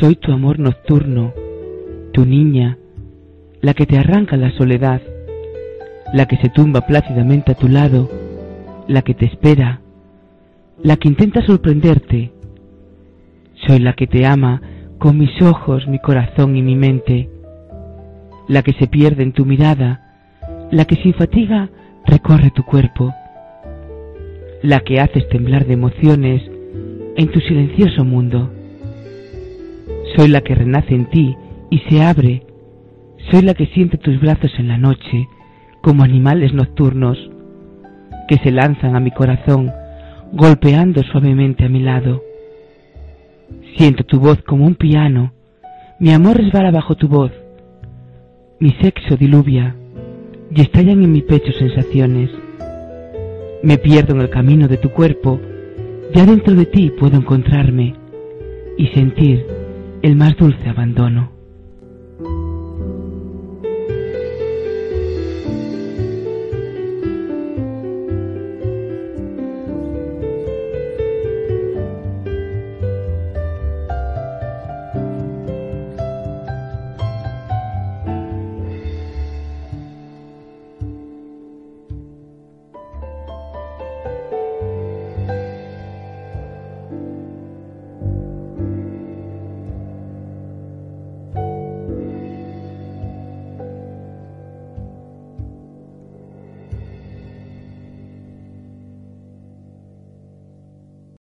Soy tu amor nocturno, tu niña, la que te arranca la soledad, la que se tumba plácidamente a tu lado, la que te espera, la que intenta sorprenderte. Soy la que te ama con mis ojos, mi corazón y mi mente, la que se pierde en tu mirada, la que sin fatiga recorre tu cuerpo, la que haces temblar de emociones en tu silencioso mundo. Soy la que renace en ti y se abre. Soy la que siente tus brazos en la noche, como animales nocturnos, que se lanzan a mi corazón, golpeando suavemente a mi lado. Siento tu voz como un piano, mi amor resbala bajo tu voz, mi sexo diluvia, y estallan en mi pecho sensaciones. Me pierdo en el camino de tu cuerpo, ya dentro de ti puedo encontrarme y sentir el más dulce abandono.